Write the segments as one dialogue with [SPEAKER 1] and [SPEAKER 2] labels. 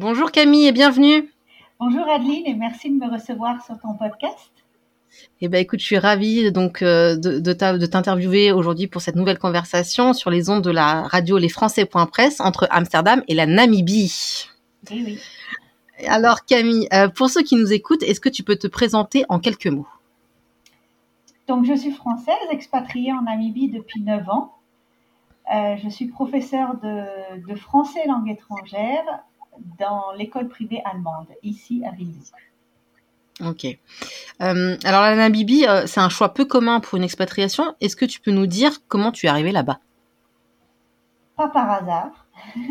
[SPEAKER 1] Bonjour Camille et bienvenue.
[SPEAKER 2] Bonjour Adeline et merci de me recevoir sur ton podcast.
[SPEAKER 1] Eh ben écoute, je suis ravie donc euh, de, de t'interviewer aujourd'hui pour cette nouvelle conversation sur les ondes de la radio Les Presse entre Amsterdam et la Namibie.
[SPEAKER 2] Eh oui.
[SPEAKER 1] Alors Camille, euh, pour ceux qui nous écoutent, est-ce que tu peux te présenter en quelques mots?
[SPEAKER 2] Donc je suis française, expatriée en Namibie depuis 9 ans. Euh, je suis professeure de, de, français langue étrangère dans l'école privée allemande, ici à Windhoek.
[SPEAKER 1] Ok. Euh, alors la Namibie, euh, c'est un choix peu commun pour une expatriation. Est-ce que tu peux nous dire comment tu es arrivée là-bas?
[SPEAKER 2] Pas par hasard.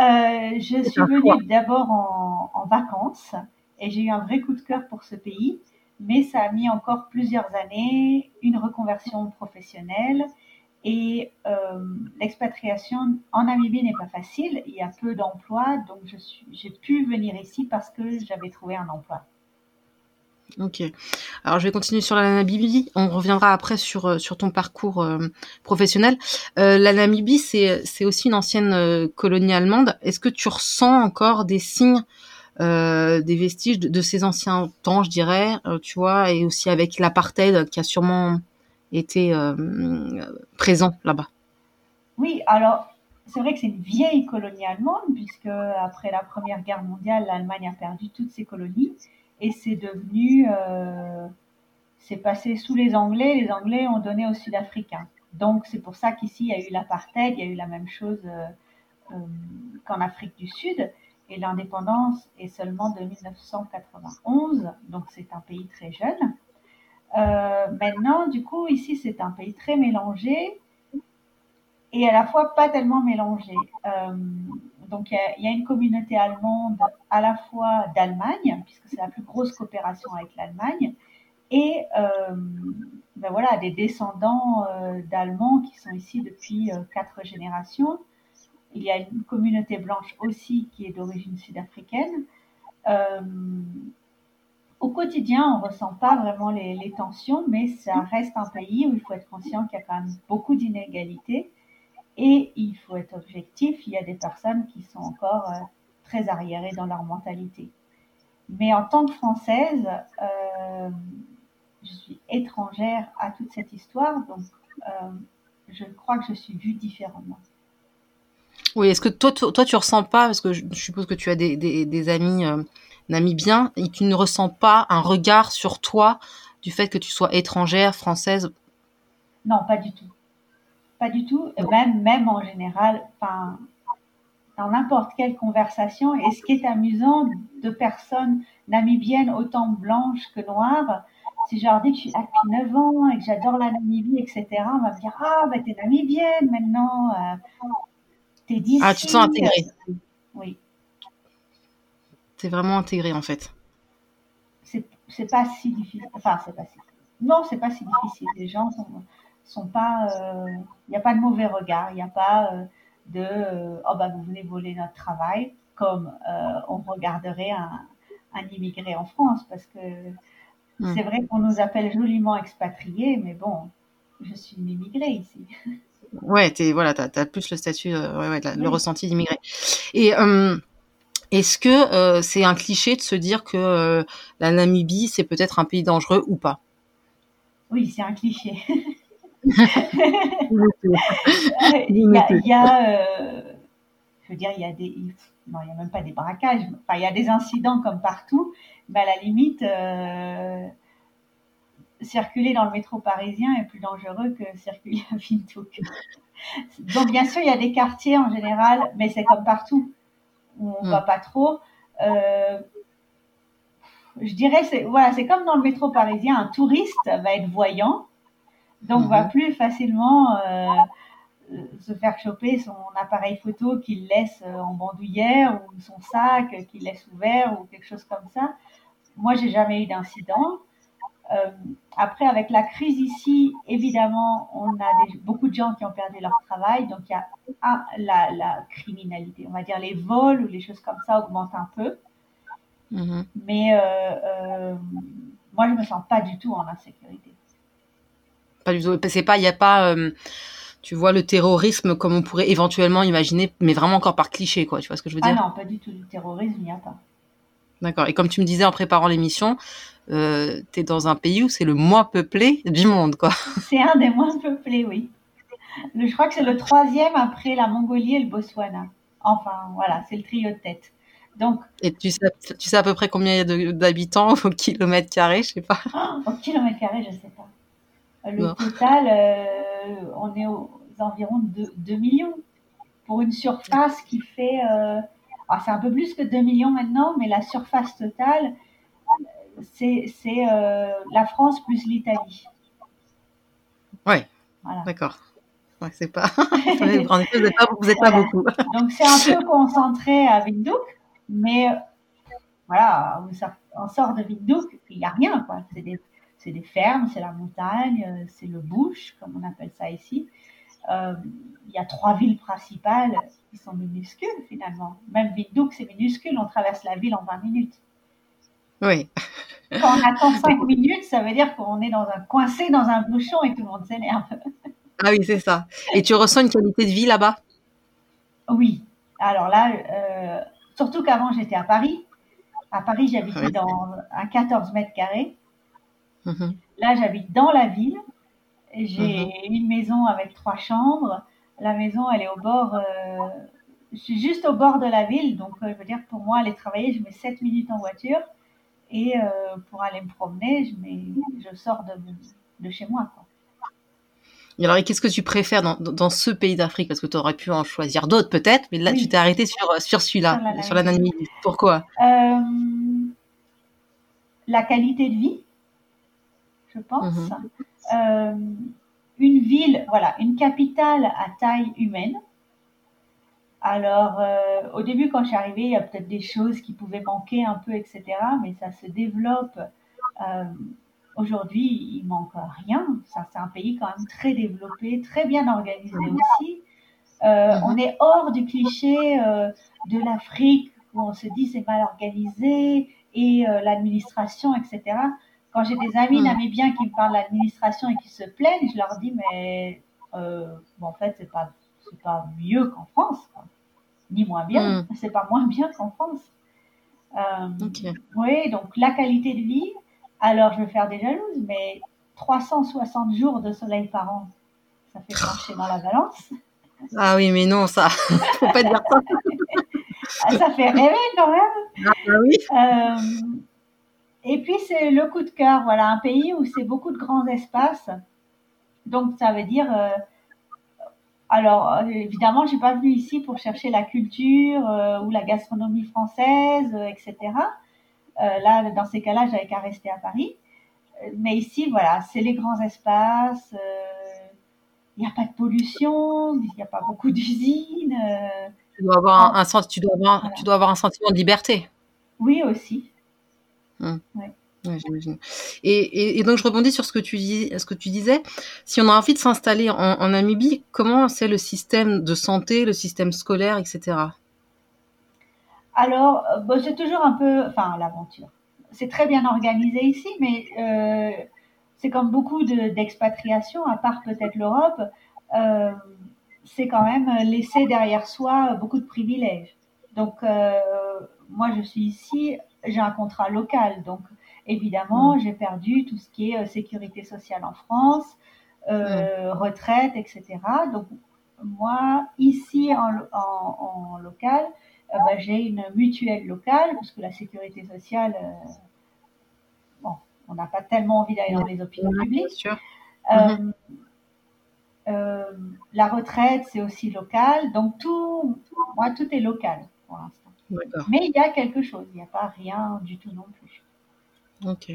[SPEAKER 2] Euh, je suis venue d'abord en, en, vacances et j'ai eu un vrai coup de cœur pour ce pays, mais ça a mis encore plusieurs années, une reconversion professionnelle et euh, l'expatriation en Namibie n'est pas facile. Il y a peu d'emplois, donc j'ai pu venir ici parce que j'avais trouvé un emploi.
[SPEAKER 1] Ok. Alors je vais continuer sur la Namibie. On reviendra après sur euh, ton parcours euh, professionnel. La Namibie, c'est aussi une ancienne colonie allemande. Est-ce que tu ressens encore des signes, des vestiges de, de, ces anciens temps, je dirais, tu vois, et aussi avec l'apartheid qui a sûrement était euh, présent là-bas.
[SPEAKER 2] Oui, alors c'est vrai que c'est une vieille colonie allemande, puisque après la Première Guerre mondiale, l'Allemagne a perdu toutes ses colonies et c'est devenu, euh, c'est passé sous les Anglais, les Anglais ont donné aux Sud-Africains. Donc c'est pour ça qu'ici il y a eu l'apartheid, il y a eu la même chose euh, qu'en Afrique du Sud, et l'indépendance est seulement de 1991, donc c'est un pays très jeune. Euh, maintenant, du coup, ici, c'est un pays très mélangé et à la fois pas tellement mélangé. Euh, donc, il y, a une communauté allemande à la fois d'Allemagne, puisque c'est la plus grosse coopération avec l'Allemagne, et euh, ben voilà, des descendants d'Allemands qui sont ici depuis quatre générations. Il y a une communauté blanche aussi qui est d'origine sud-africaine. Au quotidien, on ressent pas vraiment les, les, tensions, mais ça reste un pays où il faut être conscient qu'il y a quand même beaucoup d'inégalités et il faut être objectif. Il y a des personnes qui sont encore euh, très arriérées dans leur mentalité. Mais en tant que Française, euh, je suis étrangère à toute cette histoire, donc euh, je crois que je suis vue différemment.
[SPEAKER 1] Oui, est-ce que toi, toi, toi, tu ressens pas, parce que je suppose que tu as des, amis euh, namibien et tu ne ressens pas un regard sur toi du fait que tu sois étrangère, française?
[SPEAKER 2] Non, pas du tout. Pas du tout. Même, en général, dans n'importe quelle conversation. Et ce qui est amusant de personnes namibiennes autant blanches que noires, si je leur dis que je suis là depuis 9 ans et que j'adore la Namibie, etc., on va me dire Ah, bah, t'es namibienne maintenant, euh, t'es.
[SPEAKER 1] Ah, tu te sens intégrée.
[SPEAKER 2] Oui.
[SPEAKER 1] C'est vraiment intégré en fait.
[SPEAKER 2] C'est pas si difficile. Enfin, c'est pas si. Non, c'est pas si difficile. Les gens sont, sont pas. Il euh, n'y a pas de mauvais regard. Il n'y a pas euh, de. Euh, oh bah vous venez voler notre travail, comme on regarderait un, un, immigré en France, parce que mmh. c'est vrai qu'on nous appelle joliment expatriés, mais bon, je suis une immigrée ici.
[SPEAKER 1] Ouais, es, voilà, tu as, plus le statut, ouais, ouais, le oui. ressenti d'immigré. Et. Euh, est-ce que euh, c'est un cliché de se dire que euh, la Namibie, c'est peut-être un pays dangereux ou pas?
[SPEAKER 2] Oui, c'est un cliché. il y a, il y a euh, je veux dire, il y a des, non, il n'y a même pas des braquages. Enfin, il y a des incidents comme partout, mais à la limite, euh, circuler dans le métro parisien est plus dangereux que circuler à Windhoek. Donc, bien sûr, il y a des quartiers en général, mais c'est comme partout où on mmh. va pas trop. Euh, je dirais, c'est voilà, c'est comme dans le métro parisien, un touriste va être voyant, donc mmh. va plus facilement euh, se faire choper son appareil photo qu'il laisse en bandoulière ou son sac qu'il laisse ouvert ou quelque chose comme ça. Moi, j'ai jamais eu d'incident. Euh, après, avec la crise ici, évidemment, on a des, beaucoup de gens qui ont perdu leur travail. Donc, il y a un, la, la, criminalité, on va dire les vols ou les choses comme ça augmentent un peu.
[SPEAKER 1] Mmh.
[SPEAKER 2] Mais euh, euh, moi, je me sens pas du tout en insécurité.
[SPEAKER 1] Pas du tout. C'est pas, il n'y a pas. Tu vois le terrorisme comme on pourrait éventuellement imaginer, mais vraiment encore par cliché, quoi. Tu vois ce que je veux dire?
[SPEAKER 2] Ah non, pas du tout. Du terrorisme, il n'y a pas.
[SPEAKER 1] D'accord. Et comme tu me disais en préparant l'émission, euh, tu es dans un pays où c'est le moins peuplé du monde, quoi.
[SPEAKER 2] C'est un des moins peuplés, oui. je crois que c'est le troisième après la Mongolie et le Botswana. Enfin, voilà, c'est le trio de tête. Donc,
[SPEAKER 1] et tu sais, tu sais à peu près combien il y a d'habitants au kilomètre carré, je sais pas.
[SPEAKER 2] au kilomètre carré, je sais pas. Le total, euh, on est aux environs de 2 millions pour une surface qui fait, euh, ah, c'est un peu plus que 2 millions maintenant, mais la surface totale, c'est euh, la France plus l'Italie.
[SPEAKER 1] Ouais. Voilà. D'accord. Ouais, c'est pas. en effet, vous n'êtes pas, vous êtes pas beaucoup.
[SPEAKER 2] Donc c'est un peu concentré à Windhoek, mais voilà, on sort de Windhoek, il n'y a rien, quoi. C'est des, des, fermes, c'est la montagne, c'est le bush, comme on appelle ça ici. Euh, il y a trois villes principales qui sont minuscules finalement. Même Windhoek, c'est minuscule, on traverse la ville en 20 minutes.
[SPEAKER 1] Oui.
[SPEAKER 2] Quand on attend 5 minutes, ça veut dire qu'on est dans un coincé dans un bouchon et tout le monde s'énerve.
[SPEAKER 1] Ah oui, c'est ça. Et tu ressens une qualité de vie là-bas?
[SPEAKER 2] Oui. Alors là, euh, surtout qu'avant j'étais à Paris. À Paris, j'habitais dans un 14 mètres carrés. Mhm. Là, j'habite dans la ville. J'ai mhm. une maison avec trois chambres. La maison, elle est au bord. Euh, je suis juste au bord de la ville, donc euh, je veux dire pour moi aller travailler, je mets 7 minutes en voiture et pour aller me promener, je, mets, je sors de, de chez moi. Quoi.
[SPEAKER 1] Et alors, qu'est-ce que tu préfères dans, dans ce pays d'Afrique? Parce que tu aurais pu en choisir d'autres peut-être, mais là, tu t'es arrêté sur, sur celui-là, sur la Namibie. Pourquoi?
[SPEAKER 2] Euh, La qualité de vie, je pense. Mhm. Euh, une ville, voilà, une capitale à taille humaine. Alors, euh, au début, quand je suis arrivée, il y a peut-être des choses qui pouvaient manquer un peu, etc. Mais ça se développe. Aujourd'hui, il manque rien. Ça, c'est un pays quand même très développé, très bien organisé aussi. Euh, mhm. on est hors du cliché euh, de l'Afrique où on se dit c'est mal organisé et euh, l'administration, etc. Quand j'ai des amis mhm. namibiens qui me parlent de l'administration et qui se plaignent, je leur dis mais bon, en fait c'est pas c'est pas mieux qu'en France, ni moins bien. Mhm. C'est pas moins bien qu'en France. Oui, donc la qualité de vie, alors je vais faire des jalouses, mais 360 jours de soleil par an, ça fait marcher dans la balance.
[SPEAKER 1] Ah oui, mais non, ça, faut pas dire ça.
[SPEAKER 2] Ah, ça fait rêver quand même.
[SPEAKER 1] Ah bah oui.
[SPEAKER 2] Euh, et puis c'est le coup de cœur, voilà, un pays où c'est beaucoup de grands espaces. Donc ça veut dire, euh, alors évidemment, je suis pas venue ici pour chercher la culture euh, ou la gastronomie française, etc. Euh, là, dans ces cas-là, j'avais qu'à rester à Paris. Mais ici, voilà, c'est les grands espaces. Il n'y a pas de pollution, il n'y a pas beaucoup d'usines.
[SPEAKER 1] tu dois avoir un, tu dois avoir, tu dois avoir un sentiment de liberté.
[SPEAKER 2] Oui, aussi.
[SPEAKER 1] J'imagine. Et, et, donc je rebondis sur ce que tu, dis, ce que tu disais. Si on a envie de s'installer en, en, Namibie, comment c'est le système de santé, le système scolaire, etc.
[SPEAKER 2] Alors, euh, bon, c'est toujours un peu, enfin, l'aventure. C'est très bien organisé ici, mais euh, c'est comme beaucoup d'expatriations, à part peut-être l'Europe, euh, c'est quand même laisser derrière soi beaucoup de privilèges. Donc, moi, je suis ici, j'ai un contrat local, donc évidemment, mmh. j'ai perdu tout ce qui est sécurité sociale en France, mmh. retraite, etc. Donc, moi, ici en local, euh, bah, j'ai une mutuelle locale, parce que la sécurité sociale, euh, bon, on n'a pas tellement envie d'aller dans les hôpitaux publics. Euh, mhm. la retraite, c'est aussi local. Donc, tout, moi, tout est local pour l'instant. Mais il y a quelque chose, il n'y a pas rien du tout non plus.
[SPEAKER 1] Ok.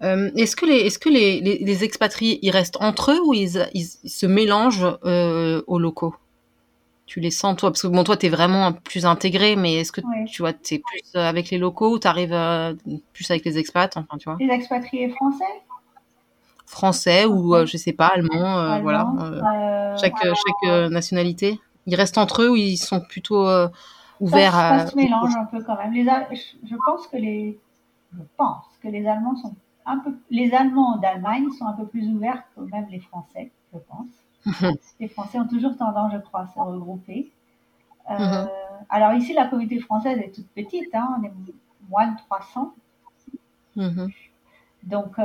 [SPEAKER 1] est-ce que, les, est-ce que les, les, expatriés, ils restent entre eux ou ils, ils, se mélangent aux locaux? Tu les sens toi? Parce que bon, toi, tu es vraiment plus intégré, mais est-ce que tu vois, es plus euh, avec les locaux ou tu arrives euh, plus avec les expats? Enfin, tu vois.
[SPEAKER 2] Les expatriés français?
[SPEAKER 1] Français ou, euh, je sais pas, allemand, voilà. chaque, chaque nationalité. Ils restent entre eux ou ils sont plutôt ouverts
[SPEAKER 2] à. Ça se mélange un peu quand même. Les, je pense que les. Je pense que les Allemands sont un peu. Les Allemands d'Allemagne sont un peu plus ouverts que même les Français, je pense. les Français ont toujours tendance, je crois, à se regrouper. Mhm. Alors ici, la communauté française est toute petite, hein, on est moins de 300. Mhm. Donc,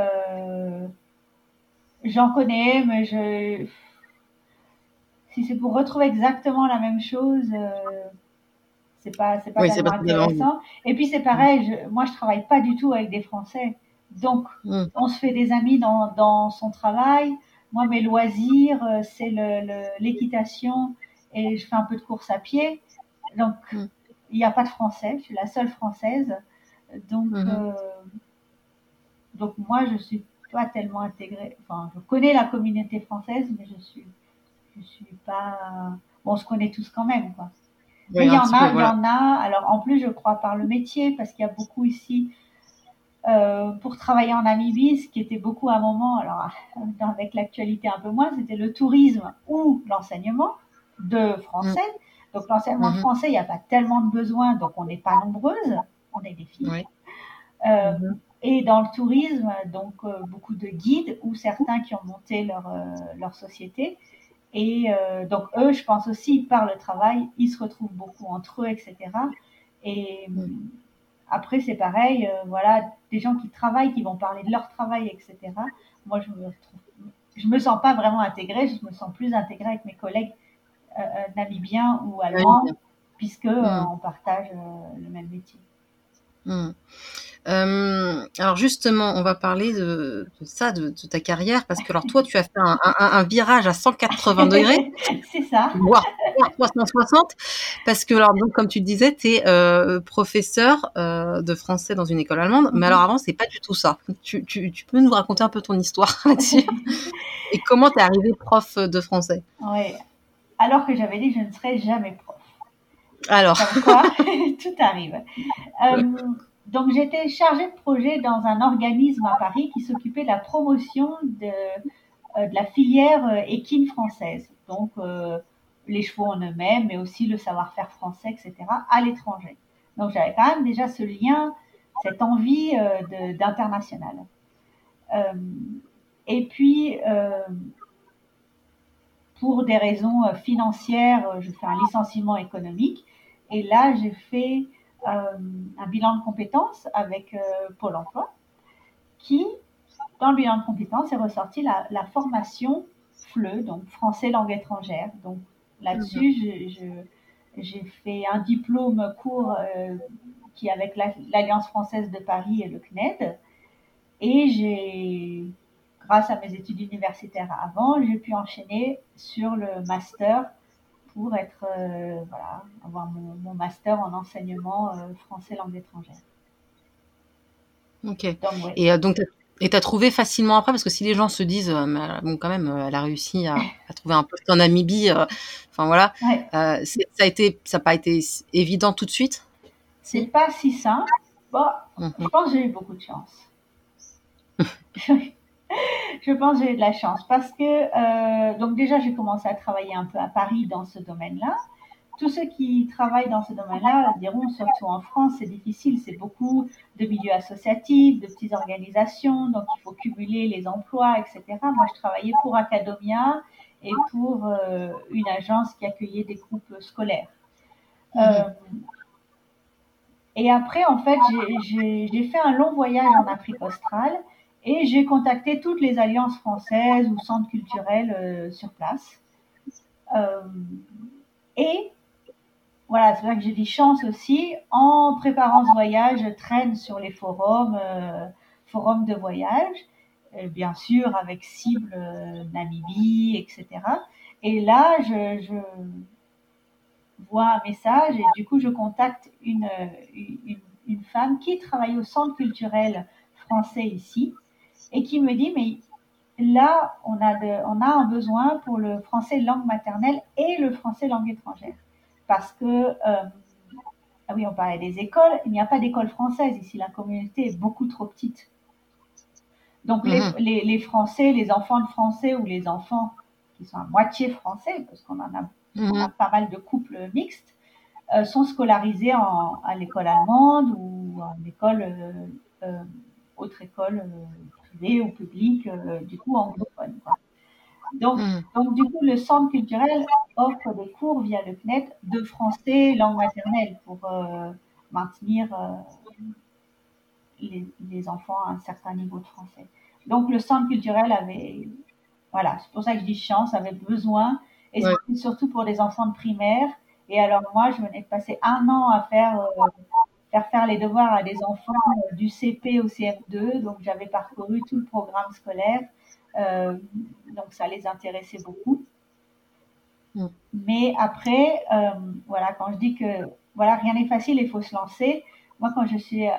[SPEAKER 2] j'en connais, mais je... si c'est pour retrouver exactement la même chose, c'est pas c'est pas intéressant. Et puis c'est pareil, je, moi je travaille pas du tout avec des Français, donc mm. on se fait des amis dans, dans son travail. Moi mes loisirs euh, c'est l'équitation le, et je fais un peu de course à pied. Donc mm. il n'y a pas de Français, je suis la seule Française. Donc mm-hmm. euh, donc moi je suis pas tellement intégrée. Enfin je connais la communauté française, mais je suis je suis pas. Bon, on se connaît tous quand même quoi il y en a, il y en a. Alors en plus, je crois par le métier, parce qu'il y a beaucoup ici euh, pour travailler en Namibie, ce qui était beaucoup à un moment, alors avec l'actualité un peu moins, c'était le tourisme ou l'enseignement de français. Mm. Donc l'enseignement mm-hmm. français, il n'y a pas tellement de besoins, donc on n'est pas nombreuses, on est des filles. Euh, mm-hmm. Et dans le tourisme, donc euh, beaucoup de guides ou certains qui ont monté leur, leur société et euh, donc eux, je pense aussi, par le travail, ils se retrouvent beaucoup entre eux, etc. Et mm. après, c'est pareil, euh, voilà, des gens qui travaillent, qui vont parler de leur travail, etc. Moi, je me retrouve, je me sens pas vraiment intégrée, je me sens plus intégrée avec mes collègues euh, namibiens ou allemands, puisque mm. on partage le même métier.
[SPEAKER 1] Mm. Euh, alors justement, on va parler de, ça, de, ta carrière, parce que alors toi, tu as fait un, virage à 180 degrés.
[SPEAKER 2] C'est ça.
[SPEAKER 1] Voire 360, parce que alors donc comme tu disais, tu es euh, professeur euh, de français dans une école allemande, mais mhm. alors avant, c'est pas du tout ça. Tu, peux nous raconter un peu ton histoire là-dessus Et comment tu es arrivé prof de français?
[SPEAKER 2] Oui, alors que j'avais dit que je ne serais jamais prof.
[SPEAKER 1] Alors.
[SPEAKER 2] quoi, tout arrive. Donc j'étais chargée de projet dans un organisme à Paris qui s'occupait de la promotion de, euh, de la filière euh, équine française. Donc euh, les chevaux en eux-mêmes, mais aussi le savoir-faire français, etc., à l'étranger. Donc j'avais quand même déjà ce lien, cette envie d'international. et puis, pour des raisons financières, je fais un licenciement économique. Et là, j'ai fait euh, un bilan de compétences avec euh, Pôle emploi qui, dans le bilan de compétences, est ressorti la, la formation FLE, donc français langue étrangère. Donc là-dessus, mhm. j'ai fait un diplôme court euh, qui avec l'Alliance française de Paris et le CNED. Et j'ai, grâce à mes études universitaires avant, j'ai pu enchaîner sur le master pour être, euh, voilà, avoir mon, master en enseignement euh, français langue étrangère.
[SPEAKER 1] Ok. Et euh, donc, et tu as trouvé facilement après, parce que si les gens se disent, bon, quand même, elle a réussi à, trouver un poste en Namibie, enfin voilà, ça a été, ça n'a pas été évident tout de suite?
[SPEAKER 2] C'est pas si simple. Bon, mhm. je pense que j'ai eu beaucoup de chance. je pense que j'ai eu de la chance parce que, euh, donc déjà, j'ai commencé à travailler un peu à Paris dans ce domaine-là. Tous ceux qui travaillent dans ce domaine-là diront, surtout en France, c'est difficile, c'est beaucoup de milieux associatifs, de petites organisations, donc il faut cumuler les emplois, etc. Moi, je travaillais pour Academia et pour euh, une agence qui accueillait des groupes scolaires. Mhm. Euh, et après, en fait, j'ai fait un long voyage en Afrique australe et j'ai contacté toutes les alliances françaises ou centres culturels euh, sur place. Euh, et voilà, c'est vrai que j'ai dit chance aussi. En préparant ce voyage, je traîne sur les forums, euh, forums de voyage, bien sûr avec cible Namibie, etc. Et là, je, vois un message et du coup, je contacte une, une femme qui travaille au centre culturel français ici et qui me dit, mais là, on a, on a un besoin pour le français langue maternelle et le français langue étrangère. Parce que, euh, ah oui, on parlait des écoles, il n'y a pas d'école française ici, la communauté est beaucoup trop petite. Donc les, mhm. les, les, Français, les enfants de Français ou les enfants qui sont à moitié français, parce qu'on en a, mhm. pas mal de couples mixtes, euh, sont scolarisés en, à l'école allemande ou en école, euh, autre école privé ou public, euh, du coup anglophone. Donc,
[SPEAKER 1] Mm.
[SPEAKER 2] donc, du coup, le centre culturel offre des cours via le CNET de français langue maternelle pour euh, maintenir euh, les, les enfants à un certain niveau de français. Donc, le centre culturel avait, voilà, c'est pour ça que je dis chance, avait besoin, et
[SPEAKER 1] Ouais.
[SPEAKER 2] surtout pour des enfants de primaire. Et alors, moi, je venais de passer un an à faire, faire faire les devoirs à des enfants euh, du CP au CM2, donc j'avais parcouru tout le programme scolaire, euh, donc ça les intéressait beaucoup.
[SPEAKER 1] Mm.
[SPEAKER 2] Mais après, euh, voilà, quand je dis que voilà, rien n'est facile, il faut se lancer. Moi, quand je suis, euh,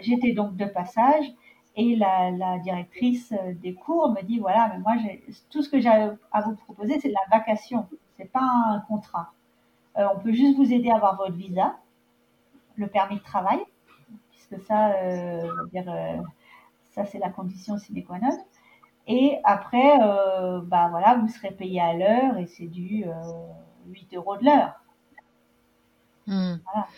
[SPEAKER 2] j'étais donc de passage et la, la directrice des cours me dit voilà, mais moi, tout ce que j'ai à vous proposer, c'est de la vacation, c'est pas un contrat. On peut juste vous aider à avoir votre visa, le permis de travail, puisque ça, euh, dire, euh, ça c'est la condition sine qua non. Et après, euh, bah voilà, vous serez payé à l'heure et c'est du euh, 8 euros de l'heure.
[SPEAKER 1] Mm.
[SPEAKER 2] Voilà.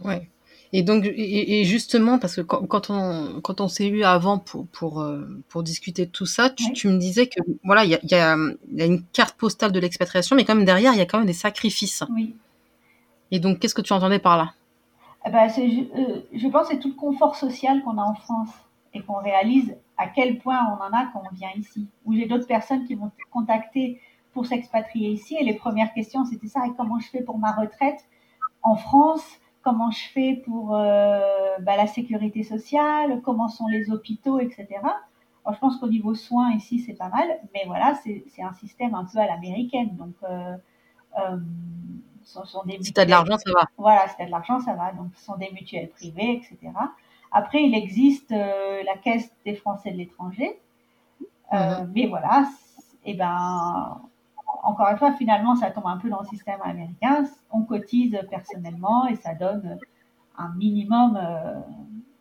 [SPEAKER 1] Ouais. Et donc, et, et justement, parce que quand, quand on, quand on s'est eu avant pour, pour, pour discuter de tout ça, tu,
[SPEAKER 2] Oui.
[SPEAKER 1] tu me disais que, voilà, il y a, il y, a, il y a une carte postale de l'expatriation, mais quand même derrière, il y a quand même des sacrifices.
[SPEAKER 2] Oui.
[SPEAKER 1] Et donc, qu'est-ce que tu entendais par là?
[SPEAKER 2] Eh ben, euh, je pense que c'est tout le confort social qu'on a en France et qu'on réalise à quel point on en a quand on vient ici. Ou j'ai d'autres personnes qui m'ont contacté pour s'expatrier ici et les premières questions c'était ça comment je fais pour ma retraite en France? Comment je fais pour euh, bah, la sécurité sociale? Comment sont les hôpitaux, etc. Je pense qu'au niveau soins ici c'est pas mal, mais voilà c'est, c'est un système un peu à l'américaine. Donc euh, ce sont des
[SPEAKER 1] Si tu as de l'argent, ça va.
[SPEAKER 2] voilà, si tu as de l'argent, ça va. Donc, ce sont des mutuelles privées, etc. Après, il existe euh, la caisse des Français de l'étranger. Euh, Mais voilà, et ben, encore une fois, finalement, ça tombe un peu dans le système américain. On cotise personnellement et ça donne un minimum, euh,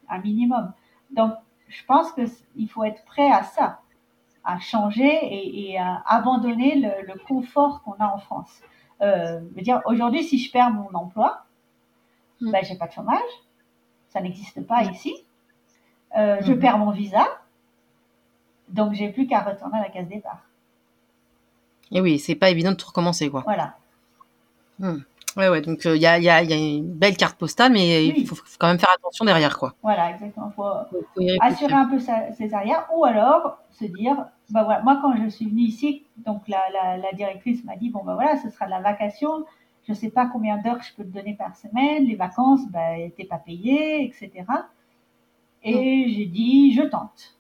[SPEAKER 2] un minimum. Donc, je pense que c- il faut être prêt à ça, à changer et, et à abandonner le, le confort qu'on a en France. Euh, je veux dire, aujourd'hui, si je perds mon emploi,
[SPEAKER 1] Mm.
[SPEAKER 2] ben, j'ai pas de chômage, ça n'existe pas
[SPEAKER 1] Mm.
[SPEAKER 2] ici. Euh, Je
[SPEAKER 1] Mhm.
[SPEAKER 2] perds mon visa, donc j'ai plus qu'à retourner à la case départ.
[SPEAKER 1] Et oui, c'est pas évident de tout recommencer, quoi.
[SPEAKER 2] Voilà.
[SPEAKER 1] Ouais, ouais, donc il y, a, y, a, y a une belle carte postale, mais il
[SPEAKER 2] Oui.
[SPEAKER 1] faut, faut quand même faire attention derrière, quoi.
[SPEAKER 2] Voilà, exactement. Faut assurer un peu sa- ses arrières ou alors se dire, bah voilà, moi quand je suis venue ici, donc la, la, la directrice m'a dit, bon bah voilà, ce sera de la vacation, je sais pas combien d'heures je peux te donner par semaine, les vacances, bah t'es pas payé, etc. Et j'ai dit, je tente.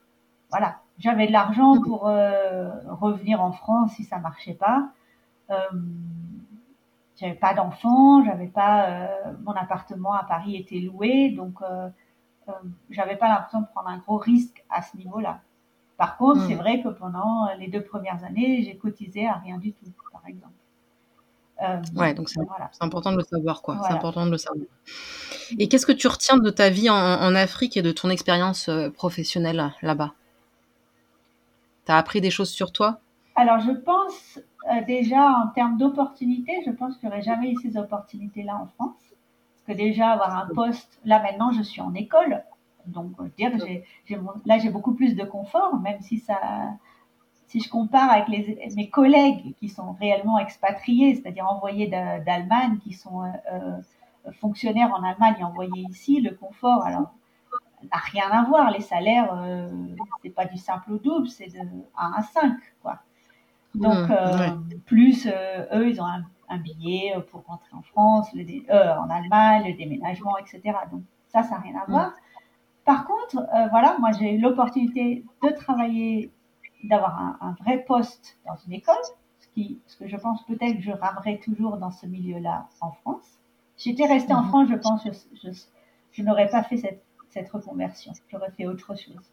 [SPEAKER 2] Voilà, j'avais de l'argent
[SPEAKER 1] Mm.
[SPEAKER 2] pour euh, revenir en France si ça marchait pas. Euh, j'avais pas d'enfants, j'avais pas euh, mon appartement à Paris était loué, donc j'avais pas l'impression de prendre un gros risque à ce niveau-là. Par contre,
[SPEAKER 1] Mm.
[SPEAKER 2] c'est vrai que pendant les deux premières années, j'ai cotisé à rien du tout, par exemple. Euh,
[SPEAKER 1] Ouais, donc c'est
[SPEAKER 2] voilà.
[SPEAKER 1] important de le savoir, quoi. C'est important de le savoir. Et qu'est-ce que tu retiens de ta vie en, en Afrique et de ton expérience euh, professionnelle là-bas? T'as appris des choses sur toi?
[SPEAKER 2] Alors, je pense euh, déjà en termes d'opportunités, je pense qu'il n'y aurait jamais eu ces opportunités-là en France. Parce que déjà, avoir un poste, là maintenant, je suis en école. Donc, euh, dire, j'ai, j'ai mon- là, j'ai beaucoup plus de confort, même si ça, si je compare avec les, mes collègues qui sont réellement expatriés, c'est-à-dire envoyés d'A- d'Allemagne, qui sont euh, euh, fonctionnaires en Allemagne et envoyés ici, le confort, alors, n'a rien à voir. Les salaires, euh, c'est pas du simple au double, c'est de 1 à 5, quoi. Donc,
[SPEAKER 1] Mmh,
[SPEAKER 2] euh,
[SPEAKER 1] ouais.
[SPEAKER 2] plus eux, ils ont un, un billet pour rentrer en France, le en Allemagne, le déménagement, etc. Donc, ça, ça n'a rien à
[SPEAKER 1] Mm.
[SPEAKER 2] voir. Par contre, euh, voilà, moi, j'ai eu l'opportunité de travailler, d'avoir un, un vrai poste dans une école, ce, qui, ce que je pense peut-être que je ramerai toujours dans ce milieu-là en France. Si j'étais restée en
[SPEAKER 1] Mhm.
[SPEAKER 2] France, je pense que je, je, je n'aurais pas fait cette, cette reconversion. J'aurais fait autre chose.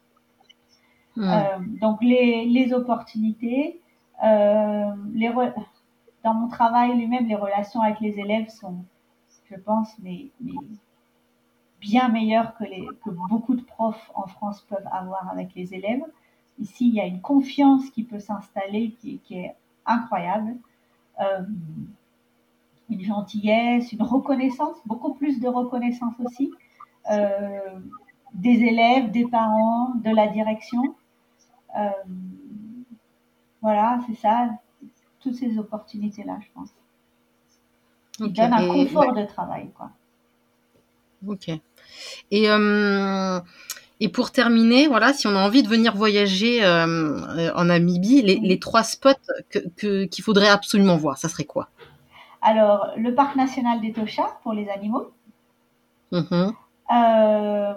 [SPEAKER 1] Mmh.
[SPEAKER 2] Euh, donc les, les opportunités, euh, les re- dans mon travail lui-même, les relations avec les élèves sont, je pense, mais, mais bien meilleures que, les, que beaucoup de profs en France peuvent avoir avec les élèves. Ici, il y a une confiance qui peut s'installer qui, qui est incroyable. Euh, une gentillesse, une reconnaissance, beaucoup plus de reconnaissance aussi, euh, des élèves, des parents, de la direction. Euh, voilà, c'est ça, toutes ces opportunités-là, je pense. Qui donnent un confort de travail, quoi.
[SPEAKER 1] Ok. Et, euh, et pour terminer, voilà, si on a envie de venir voyager euh, en Namibie, les, les trois spots qu'il que, qu'il faudrait absolument voir, ça serait quoi?
[SPEAKER 2] Alors, le parc national des Tosha pour les animaux.
[SPEAKER 1] Mhm.
[SPEAKER 2] Euh,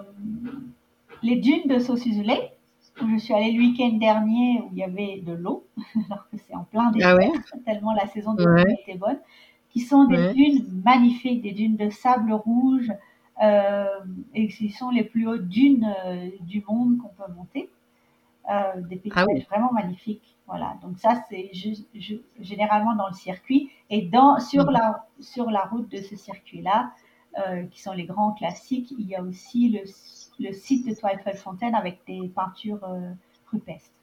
[SPEAKER 2] les dunes de Sosuzule, où je suis allée le week-end dernier, où il y avait de l'eau, alors que c'est en plein désert,
[SPEAKER 1] Ah
[SPEAKER 2] tellement la saison de l'eau
[SPEAKER 1] Ouais.
[SPEAKER 2] était bonne, qui sont des
[SPEAKER 1] Ouais.
[SPEAKER 2] dunes magnifiques, des dunes de sable rouge, et qui sont les plus hautes dunes euh, du monde qu'on peut monter. Euh, des paysages
[SPEAKER 1] Ah oui.
[SPEAKER 2] vraiment magnifiques. Voilà. Donc ça, c'est généralement dans le circuit et dans sur
[SPEAKER 1] Mhm.
[SPEAKER 2] la sur la route de ce circuit-là, euh, qui sont les grands classiques. Il y a aussi le, le site de Twijfelfontein avec des peintures euh, rupestres.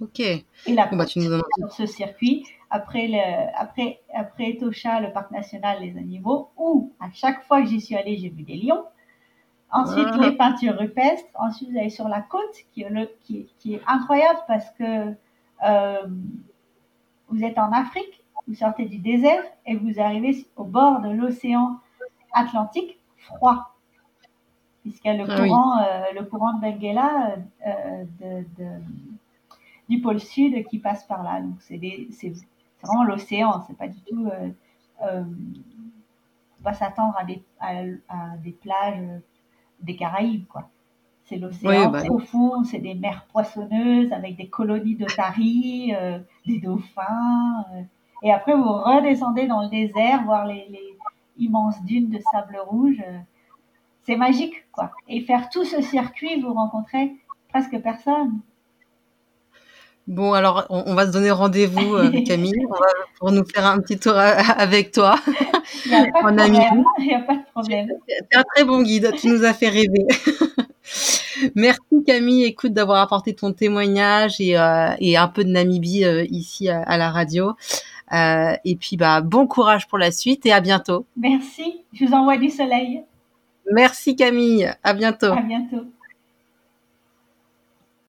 [SPEAKER 1] Ok.
[SPEAKER 2] Et la
[SPEAKER 1] Bon, bah, tu nous donnes
[SPEAKER 2] sur ce circuit, après, le, après, après Tosha, le parc national des animaux, où à chaque fois que j'y suis allée, j'ai vu des lions. Ensuite,
[SPEAKER 1] Ah.
[SPEAKER 2] les peintures rupestres. Ensuite, vous allez sur la côte, qui est, le, qui, est- qui est incroyable parce que euh, vous êtes en Afrique, vous sortez du désert et vous arrivez au bord de l'océan Atlantique froid. Puisqu'il y a le
[SPEAKER 1] Ah oui.
[SPEAKER 2] courant, euh, le courant de Benguela euh, de, de- du pôle sud qui passe par là. Donc c'est vraiment l'océan, c'est pas du tout. Euh, euh, faut pas s'attendre à des, à, à des plages euh, des Caraïbes, quoi. C'est l'océan
[SPEAKER 1] Oui, bah.
[SPEAKER 2] profond, c'est des mers poissonneuses avec des colonies d'otaries, euh, des dauphins. euh. et après, vous redescendez dans le désert, voir les, les immenses dunes de sable rouge. euh. c'est magique, quoi. Et faire tout ce circuit, vous rencontrez presque personne.
[SPEAKER 1] Bon, alors, on, on va se donner rendez-vous, euh, Camille, pour nous faire un petit tour a- avec toi.
[SPEAKER 2] Il n'y a pas de
[SPEAKER 1] En
[SPEAKER 2] problème.
[SPEAKER 1] Namibie.
[SPEAKER 2] Il n'y a pas de problème.
[SPEAKER 1] T'es un très bon guide, tu nous as fait rêver. Merci Camille, écoute d'avoir apporté ton témoignage et, euh, et un peu de Namibie euh, ici à, à la radio. Euh, et puis bah bon courage pour la suite et à bientôt.
[SPEAKER 2] Merci. Je vous envoie du soleil.
[SPEAKER 1] Merci Camille, à bientôt.
[SPEAKER 2] À bientôt.